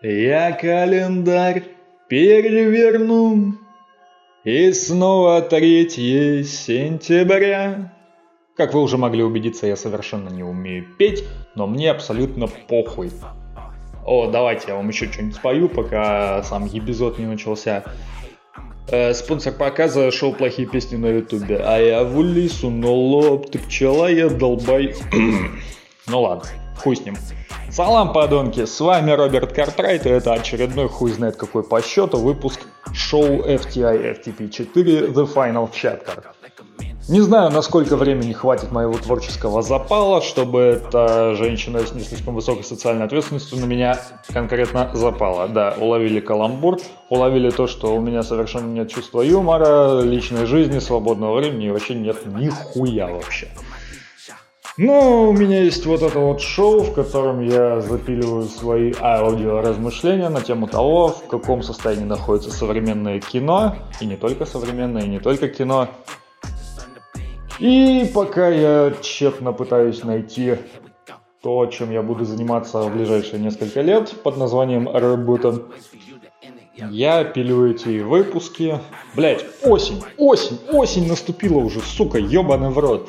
Я календарь переверну, и снова 3 сентября. Как вы уже могли убедиться, я совершенно не умею петь, но мне абсолютно похуй. О, давайте я вам еще что-нибудь спою, пока сам эпизод не начался. Э, спонсор показа шоу «Плохие песни» на ютубе. А я в улису, но лоб, ты пчела, я долбай. ну ладно, хуй с ним. Салам, подонки, с вами Роберт Картрайт, и это очередной хуй знает какой по счету выпуск шоу FTI FTP4 The Final Chapter. Не знаю, насколько времени хватит моего творческого запала, чтобы эта женщина с не слишком высокой социальной ответственностью на меня конкретно запала. Да, уловили каламбур, уловили то, что у меня совершенно нет чувства юмора, личной жизни, свободного времени и вообще нет нихуя вообще. Но у меня есть вот это вот шоу, в котором я запиливаю свои аудиоразмышления на тему того, в каком состоянии находится современное кино, и не только современное, и не только кино, и пока я тщетно пытаюсь найти то, чем я буду заниматься в ближайшие несколько лет под названием работа, я пилю эти выпуски. Блять, осень, осень, осень наступила уже, сука, ебаный в рот.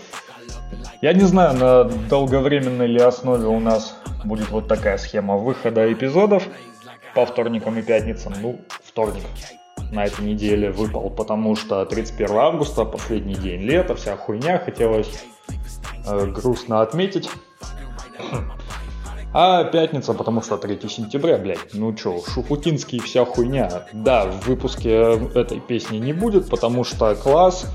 Я не знаю, на долговременной ли основе у нас будет вот такая схема выхода эпизодов по вторникам и пятницам. Ну, вторник на этой неделе выпал, потому что 31 августа, последний день лета, вся хуйня, хотелось э, грустно отметить. А пятница, потому что 3 сентября, блядь, ну чё, Шуфутинский вся хуйня. Да, в выпуске этой песни не будет, потому что класс,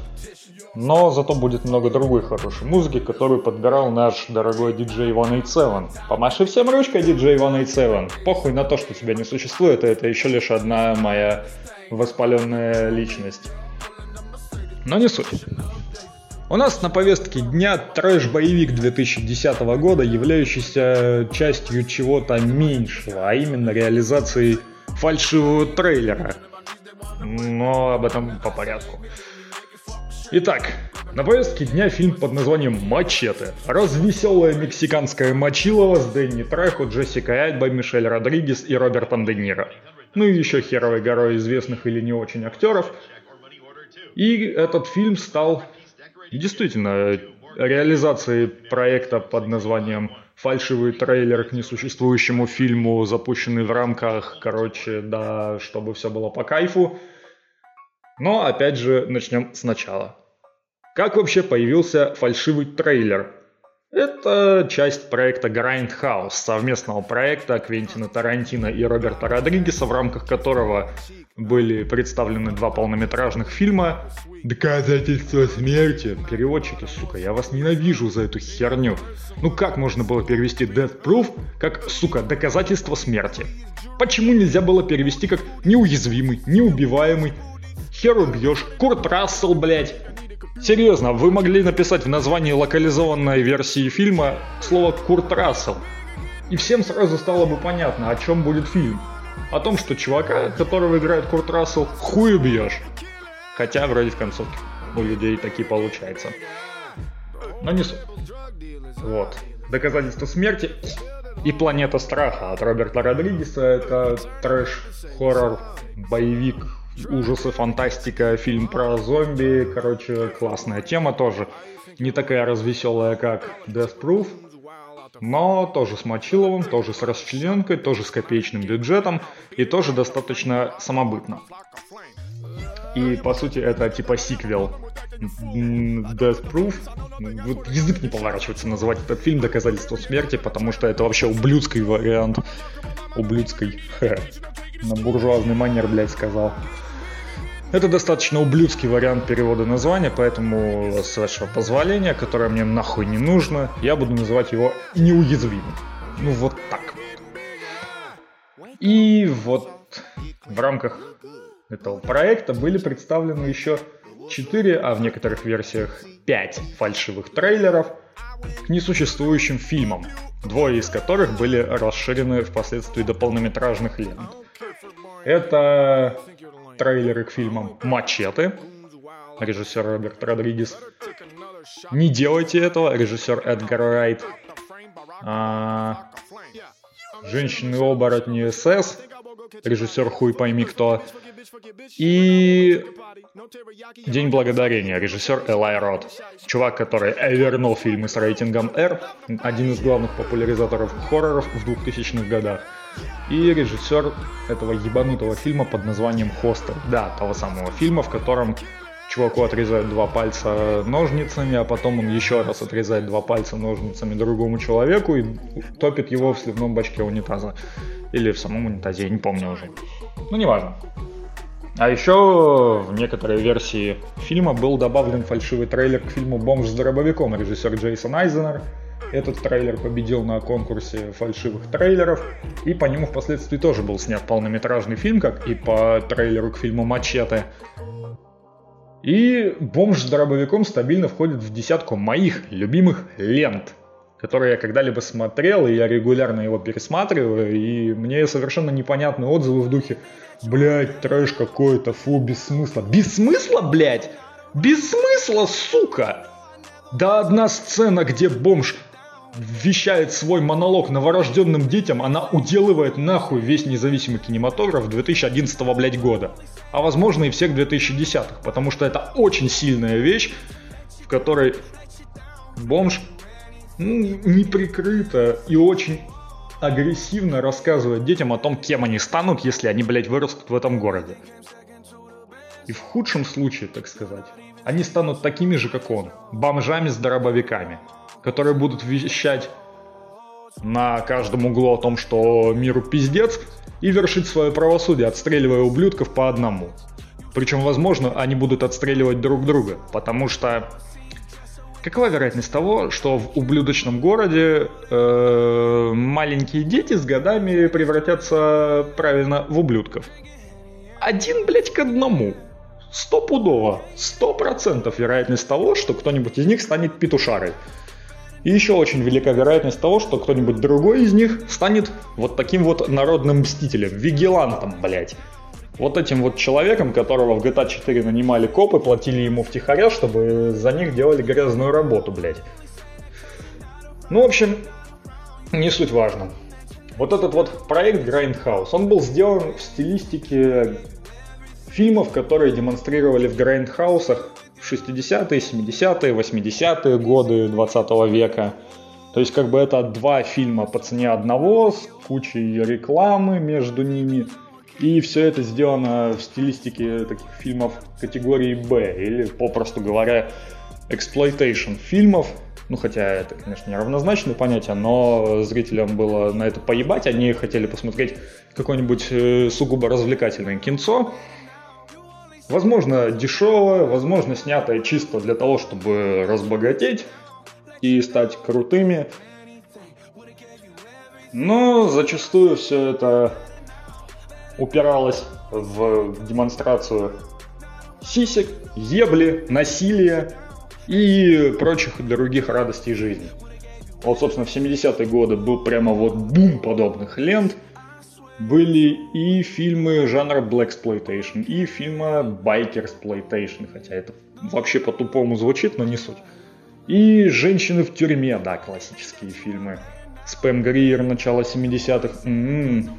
но зато будет много другой хорошей музыки, которую подбирал наш дорогой диджей 187. Помаши всем ручкой, диджей 187. Похуй на то, что тебя не существует, это еще лишь одна моя воспаленная личность. Но не суть. У нас на повестке дня трэш-боевик 2010 года, являющийся частью чего-то меньшего, а именно реализацией фальшивого трейлера. Но об этом по порядку. Итак, на повестке дня фильм под названием «Мачете». Развеселая мексиканская мочилова с Дэнни Трехо, Джессика Альба, Мишель Родригес и Робертом Де Ниро ну и еще херовой горой известных или не очень актеров. И этот фильм стал действительно реализацией проекта под названием фальшивый трейлер к несуществующему фильму, запущенный в рамках, короче, да, чтобы все было по кайфу. Но опять же, начнем сначала. Как вообще появился фальшивый трейлер? Это часть проекта Grindhouse, совместного проекта Квентина Тарантино и Роберта Родригеса, в рамках которого были представлены два полнометражных фильма «Доказательство смерти». Переводчики, сука, я вас ненавижу за эту херню. Ну как можно было перевести Death Proof как, сука, доказательство смерти? Почему нельзя было перевести как неуязвимый, неубиваемый? Хер убьешь, Курт Рассел, блядь. Серьезно, вы могли написать в названии локализованной версии фильма слово Курт Рассел. И всем сразу стало бы понятно, о чем будет фильм. О том, что чувака, которого играет Курт Рассел, хуй убьешь. Хотя вроде в концовке у людей такие получается. Но не суть. Вот. Доказательство смерти и Планета страха от Роберта Родригеса. Это трэш-хоррор, боевик ужасы, фантастика, фильм про зомби, короче, классная тема тоже. Не такая развеселая, как Death Proof, но тоже с Мочиловым, тоже с расчлененкой, тоже с копеечным бюджетом и тоже достаточно самобытно. И по сути это типа сиквел Death Proof. Вот язык не поворачивается называть этот фильм Доказательство смерти, потому что это вообще ублюдский вариант. Ублюдский. На буржуазный манер, блядь, сказал. Это достаточно ублюдский вариант перевода названия, поэтому с вашего позволения, которое мне нахуй не нужно, я буду называть его неуязвимым. Ну вот так И вот в рамках этого проекта были представлены еще 4, а в некоторых версиях 5 фальшивых трейлеров к несуществующим фильмам, двое из которых были расширены впоследствии до полнометражных лент. Это трейлеры к фильмам «Мачете», режиссер Роберт Родригес. «Не делайте этого», режиссер Эдгар Райт. А... «Женщины-оборотни СС», режиссер хуй пойми кто, и «День благодарения», режиссер Элай Рот, чувак, который вернул фильмы с рейтингом R, один из главных популяризаторов хорроров в 2000-х годах, и режиссер этого ебанутого фильма под названием «Хостел», да, того самого фильма, в котором чуваку отрезают два пальца ножницами, а потом он еще раз отрезает два пальца ножницами другому человеку и топит его в сливном бачке унитаза. Или в самом унитазе, я не помню уже. Ну, неважно. А еще в некоторой версии фильма был добавлен фальшивый трейлер к фильму «Бомж с дробовиком» режиссер Джейсон Айзенер. Этот трейлер победил на конкурсе фальшивых трейлеров, и по нему впоследствии тоже был снят полнометражный фильм, как и по трейлеру к фильму «Мачете». И «Бомж с дробовиком» стабильно входит в десятку моих любимых лент, которые я когда-либо смотрел, и я регулярно его пересматриваю, и мне совершенно непонятные отзывы в духе «Блядь, трэш какой-то, фу, без смысла». Без смысла, блядь? Без смысла, сука! Да одна сцена, где бомж вещает свой монолог новорожденным детям, она уделывает нахуй весь независимый кинематограф 2011 блядь, года. А возможно и всех 2010-х, потому что это очень сильная вещь, в которой бомж ну, неприкрыто и очень агрессивно рассказывает детям о том, кем они станут, если они, блядь, вырастут в этом городе. И в худшем случае, так сказать, они станут такими же, как он, бомжами с дробовиками которые будут вещать на каждом углу о том, что миру пиздец, и вершить свое правосудие, отстреливая ублюдков по одному. Причем, возможно, они будут отстреливать друг друга, потому что какова вероятность того, что в ублюдочном городе э, маленькие дети с годами превратятся правильно в ублюдков? Один, блядь, к одному. Стопудово. Сто процентов вероятность того, что кто-нибудь из них станет петушарой. И еще очень велика вероятность того, что кто-нибудь другой из них станет вот таким вот народным мстителем, вигилантом, блять. Вот этим вот человеком, которого в GTA 4 нанимали копы, платили ему втихаря, чтобы за них делали грязную работу, блять. Ну, в общем, не суть важно. Вот этот вот проект Grindhouse, он был сделан в стилистике фильмов, которые демонстрировали в Grindhouse'ах 60-е, 70-е, 80-е годы 20 века. То есть как бы это два фильма по цене одного, с кучей рекламы между ними. И все это сделано в стилистике таких фильмов категории Б, или, попросту говоря, exploitation фильмов. Ну, хотя это, конечно, неравнозначное понятие, но зрителям было на это поебать. Они хотели посмотреть какое-нибудь э, сугубо развлекательное кинцо. Возможно, дешевое, возможно, снятое чисто для того, чтобы разбогатеть и стать крутыми. Но зачастую все это упиралось в демонстрацию сисек, ебли, насилия и прочих других радостей жизни. Вот, собственно, в 70-е годы был прямо вот бум подобных лент – были и фильмы жанра Black Exploitation, и фильмы Biker Exploitation, хотя это вообще по-тупому звучит, но не суть. И «Женщины в тюрьме», да, классические фильмы. Спэм Гриер, начало 70-х. М-м-м.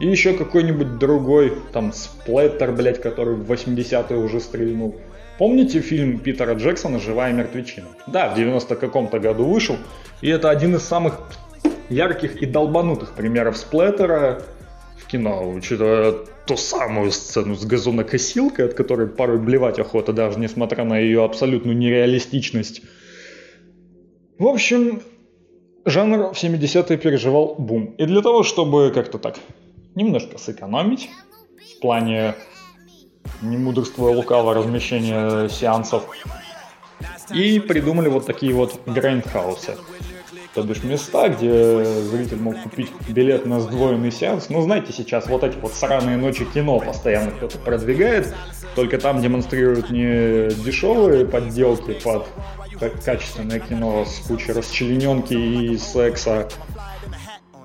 И еще какой-нибудь другой, там, Сплэттер, блядь, который в 80-е уже стрельнул. Помните фильм Питера Джексона «Живая мертвечина»? Да, в 90 каком-то году вышел. И это один из самых ярких и долбанутых примеров сплеттера в кино, учитывая ту самую сцену с газонокосилкой, от которой порой блевать охота, даже несмотря на ее абсолютную нереалистичность. В общем, жанр в 70-е переживал бум. И для того, чтобы как-то так немножко сэкономить в плане не мудрствуя лукаво размещения сеансов, и придумали вот такие вот грайндхаусы то бишь места, где зритель мог купить билет на сдвоенный сеанс. Ну, знаете, сейчас вот эти вот сраные ночи кино постоянно кто-то продвигает, только там демонстрируют не дешевые подделки под качественное кино с кучей расчлененки и секса,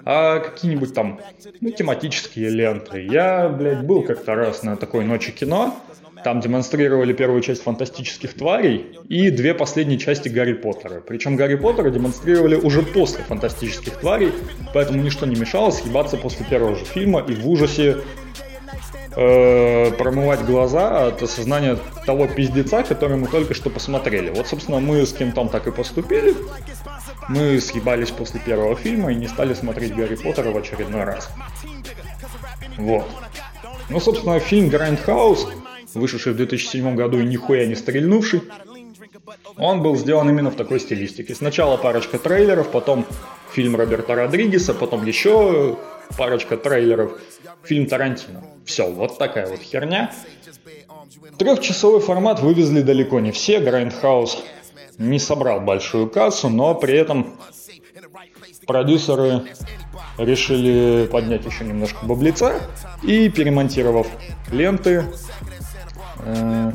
а какие-нибудь там ну, тематические ленты. Я, блядь, был как-то раз на такой ночи кино, Там демонстрировали первую часть фантастических тварей и две последние части Гарри Поттера. Причем Гарри Поттера демонстрировали уже после фантастических тварей, поэтому ничто не мешало съебаться после первого же фильма и в ужасе э, промывать глаза от осознания того пиздеца, который мы только что посмотрели. Вот, собственно, мы с Кентом так и поступили. Мы съебались после первого фильма и не стали смотреть Гарри Поттера в очередной раз. Вот. Ну, собственно, фильм Грайндхаус вышедший в 2007 году и нихуя не стрельнувший, он был сделан именно в такой стилистике. Сначала парочка трейлеров, потом фильм Роберта Родригеса, потом еще парочка трейлеров, фильм Тарантино. Все, вот такая вот херня. Трехчасовой формат вывезли далеко не все. Грайндхаус не собрал большую кассу, но при этом продюсеры решили поднять еще немножко баблица и, перемонтировав ленты, э,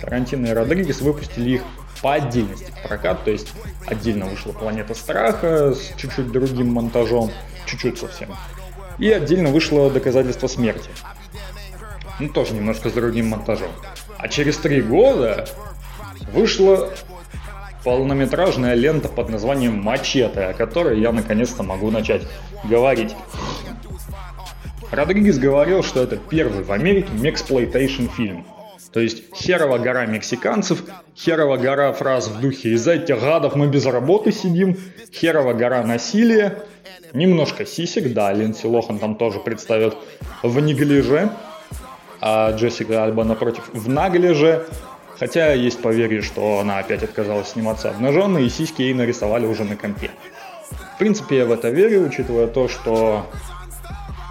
Тарантино и Родригес выпустили их по отдельности в прокат, то есть отдельно вышла «Планета страха» с чуть-чуть другим монтажом, чуть-чуть совсем, и отдельно вышло «Доказательство смерти», ну тоже немножко с другим монтажом. А через три года вышла полнометражная лента под названием «Мачете», о которой я наконец-то могу начать говорить. Родригес говорил, что это первый в Америке мексплойтейшн фильм. То есть херова гора мексиканцев, херова гора фраз в духе «из-за этих гадов мы без работы сидим», херова гора насилия, немножко сисек, да, Линдси Лохан там тоже представит в неглиже, а Джессика Альба напротив в наглиже, хотя есть поверье, что она опять отказалась сниматься обнаженной, и сиськи ей нарисовали уже на компе. В принципе, я в это верю, учитывая то, что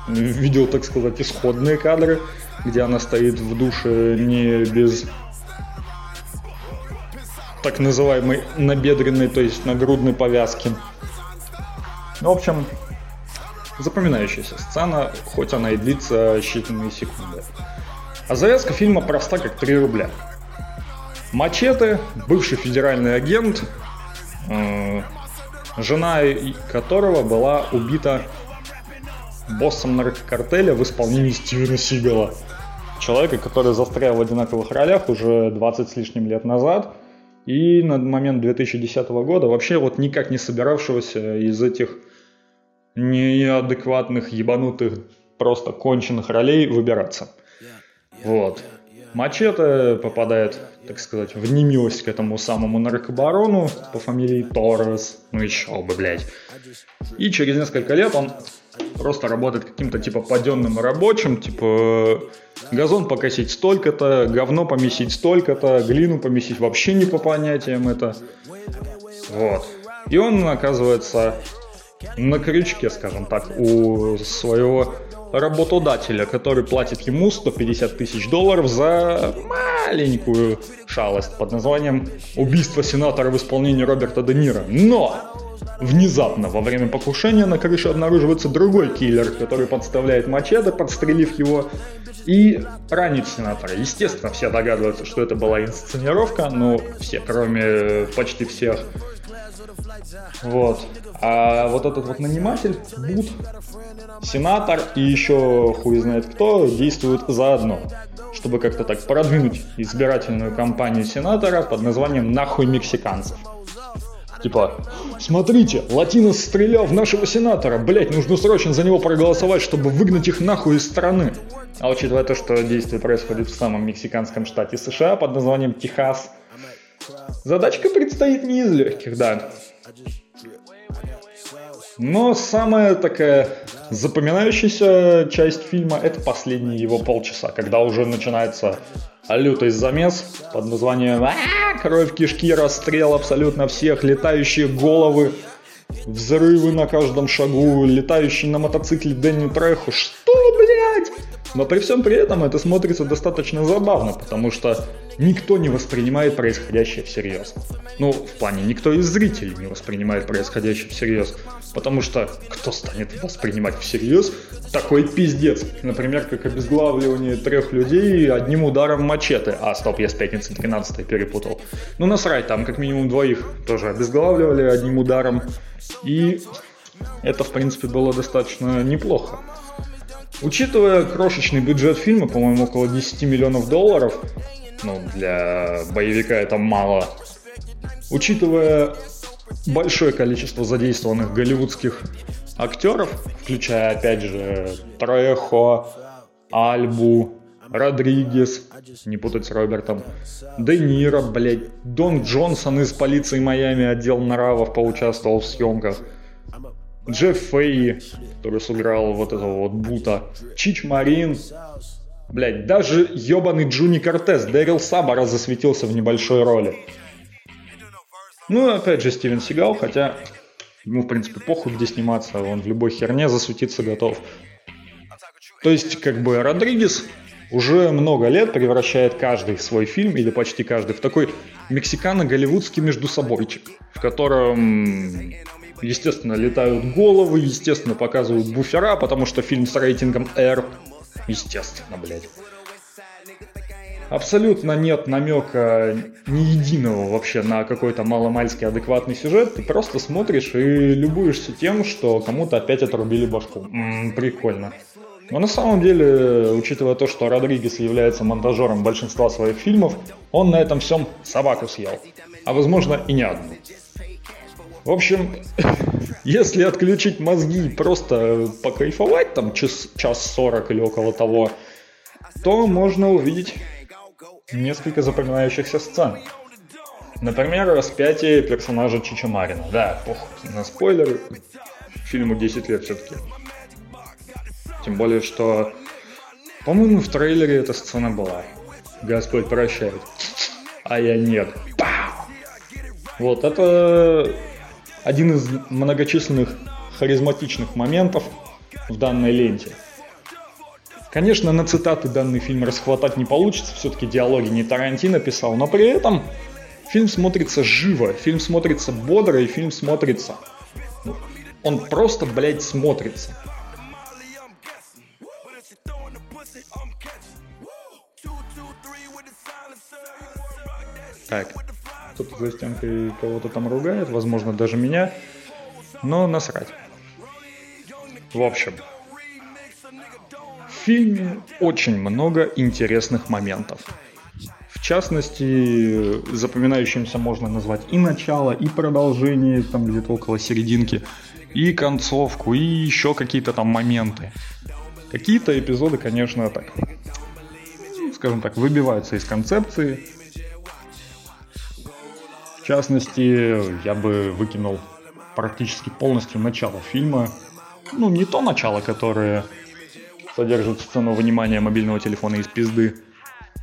видел, так сказать, исходные кадры, где она стоит в душе не без так называемой набедренной, то есть нагрудной повязки. Ну, в общем, запоминающаяся сцена, хоть она и длится считанные секунды. А завязка фильма проста, как 3 рубля. Мачете, бывший федеральный агент, э, жена которого была убита боссом наркокартеля в исполнении Стивена Сигала. Человека, который застрял в одинаковых ролях уже 20 с лишним лет назад. И на момент 2010 года вообще вот никак не собиравшегося из этих неадекватных, ебанутых, просто конченых ролей выбираться. Вот. Мачете попадает, так сказать, в немилость к этому самому наркобарону по фамилии Торрес. Ну еще бы, блядь. И через несколько лет он просто работает каким-то типа паденным рабочим, типа газон покосить столько-то, говно помесить столько-то, глину помесить вообще не по понятиям это. Вот. И он оказывается на крючке, скажем так, у своего работодателя, который платит ему 150 тысяч долларов за маленькую шалость под названием «Убийство сенатора в исполнении Роберта Де Ниро». Но Внезапно во время покушения на крыше обнаруживается другой киллер, который подставляет мачете, подстрелив его, и ранит сенатора. Естественно, все догадываются, что это была инсценировка, но все, кроме почти всех. Вот. А вот этот вот наниматель, Бут, сенатор и еще хуй знает кто, действуют заодно чтобы как-то так продвинуть избирательную кампанию сенатора под названием «Нахуй мексиканцев». Типа, смотрите, Латинос стрелял в нашего сенатора, блять, нужно срочно за него проголосовать, чтобы выгнать их нахуй из страны. А учитывая то, что действие происходит в самом мексиканском штате США под названием Техас, задачка предстоит не из легких, да. Но самая такая запоминающаяся часть фильма это последние его полчаса, когда уже начинается лютый замес под названием «Кровь кишки, расстрел абсолютно всех, летающие головы, взрывы на каждом шагу, летающий на мотоцикле Дэнни Треху». Что? Но при всем при этом это смотрится достаточно забавно, потому что никто не воспринимает происходящее всерьез. Ну, в плане, никто из зрителей не воспринимает происходящее всерьез. Потому что кто станет воспринимать всерьез такой пиздец? Например, как обезглавливание трех людей одним ударом мачете. А, стоп, я с пятницы 13 перепутал. Ну, насрать, там как минимум двоих тоже обезглавливали одним ударом. И это, в принципе, было достаточно неплохо. Учитывая крошечный бюджет фильма, по-моему, около 10 миллионов долларов, ну, для боевика это мало. Учитывая большое количество задействованных голливудских актеров, включая, опять же, Трехо, Альбу, Родригес, не путать с Робертом, Де Ниро, блядь, Дон Джонсон из полиции Майами, отдел нравов, поучаствовал в съемках, Джефф Фейи, который сыграл вот этого вот Бута, Чич Марин, блядь, даже ебаный Джуни Кортес, Дэрил Сабара засветился в небольшой роли. Ну и опять же Стивен Сигал, хотя ему в принципе похуй где сниматься, он в любой херне засветиться готов. То есть как бы Родригес уже много лет превращает каждый свой фильм, или почти каждый, в такой мексикано-голливудский междусобойчик, в котором естественно, летают головы, естественно, показывают буфера, потому что фильм с рейтингом R. Естественно, блядь. Абсолютно нет намека ни единого вообще на какой-то маломальский адекватный сюжет. Ты просто смотришь и любуешься тем, что кому-то опять отрубили башку. М-м, прикольно. Но на самом деле, учитывая то, что Родригес является монтажером большинства своих фильмов, он на этом всем собаку съел. А возможно и не одну. В общем, если отключить мозги и просто покайфовать там час, час 40 или около того, то можно увидеть несколько запоминающихся сцен. Например, распятие персонажа Чичамарина. Да, похуй на спойлеры. Фильму 10 лет все-таки. Тем более, что, по-моему, в трейлере эта сцена была. Господь прощает. А я нет. Вот, это один из многочисленных харизматичных моментов в данной ленте. Конечно, на цитаты данный фильм расхватать не получится, все-таки диалоги не Тарантино писал, но при этом фильм смотрится живо, фильм смотрится бодро и фильм смотрится... Он просто, блядь, смотрится. Так, кто-то за стенкой кого-то там ругает, возможно, даже меня, но насрать. В общем, в фильме очень много интересных моментов. В частности, запоминающимся можно назвать и начало, и продолжение, там где-то около серединки, и концовку, и еще какие-то там моменты. Какие-то эпизоды, конечно, так, скажем так, выбиваются из концепции, в частности, я бы выкинул практически полностью начало фильма. Ну, не то начало, которое содержит сцену вынимания мобильного телефона из пизды,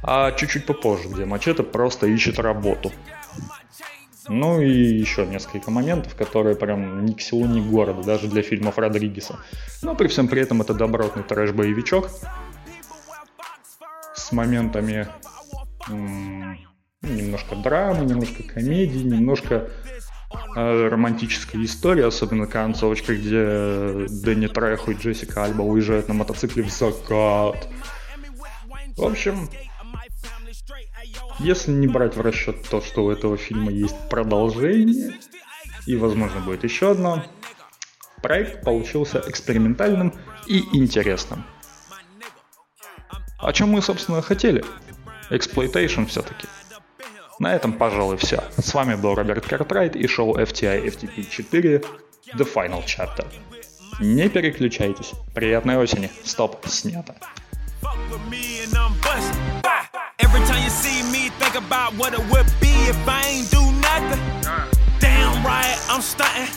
а чуть-чуть попозже, где Мачете просто ищет работу. Ну и еще несколько моментов, которые прям ни к селу, ни к городу, даже для фильмов Родригеса. Но при всем при этом это добротный трэш-боевичок с моментами м- немножко драмы, немножко комедии, немножко э, романтической истории, особенно концовочка, где Дэнни Треху и Джессика Альба уезжают на мотоцикле в закат. В общем, если не брать в расчет то, что у этого фильма есть продолжение, и, возможно, будет еще одно, проект получился экспериментальным и интересным. О чем мы, собственно, хотели? Exploitation все-таки – на этом, пожалуй, все. С вами был Роберт Картрайт и шоу FTI FTP 4 The Final Chapter. Не переключайтесь. Приятной осени. Стоп, снято. Every time you see me, think about what it would be if I ain't do nothing. Damn right, I'm stunting.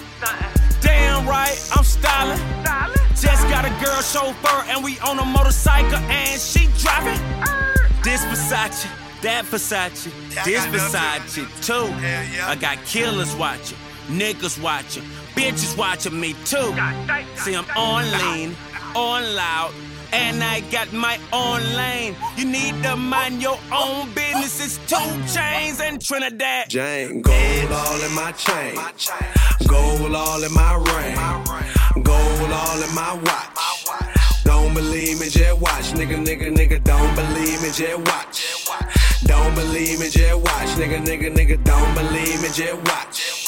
Damn right, I'm styling. Just got a girl chauffeur and we on a motorcycle and she driving. This Versace. That Versace, this Versace too. Yeah. I got killers watching, niggas watching, bitches watching me too. See, I'm on lean, on loud, and I got my own lane. You need to mind your own business. It's two chains and Trinidad. Jane, gold all in my chain, gold all in my ring, gold all in my watch. Don't believe me, just watch. Nigga, nigga, nigga, don't believe me, just watch. Don't believe me, just watch. Nigga, nigga, nigga, don't believe me, just watch.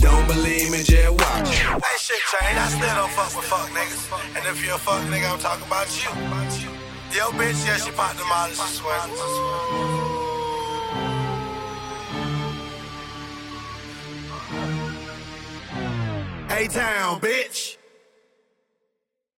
don't believe me, just watch. Hey, shit change. I still don't fuck with fuck niggas. And if you're a fuck nigga, I'm talking about you. Yo, bitch, yeah, she popped the molly, she swear. A-Town, bitch.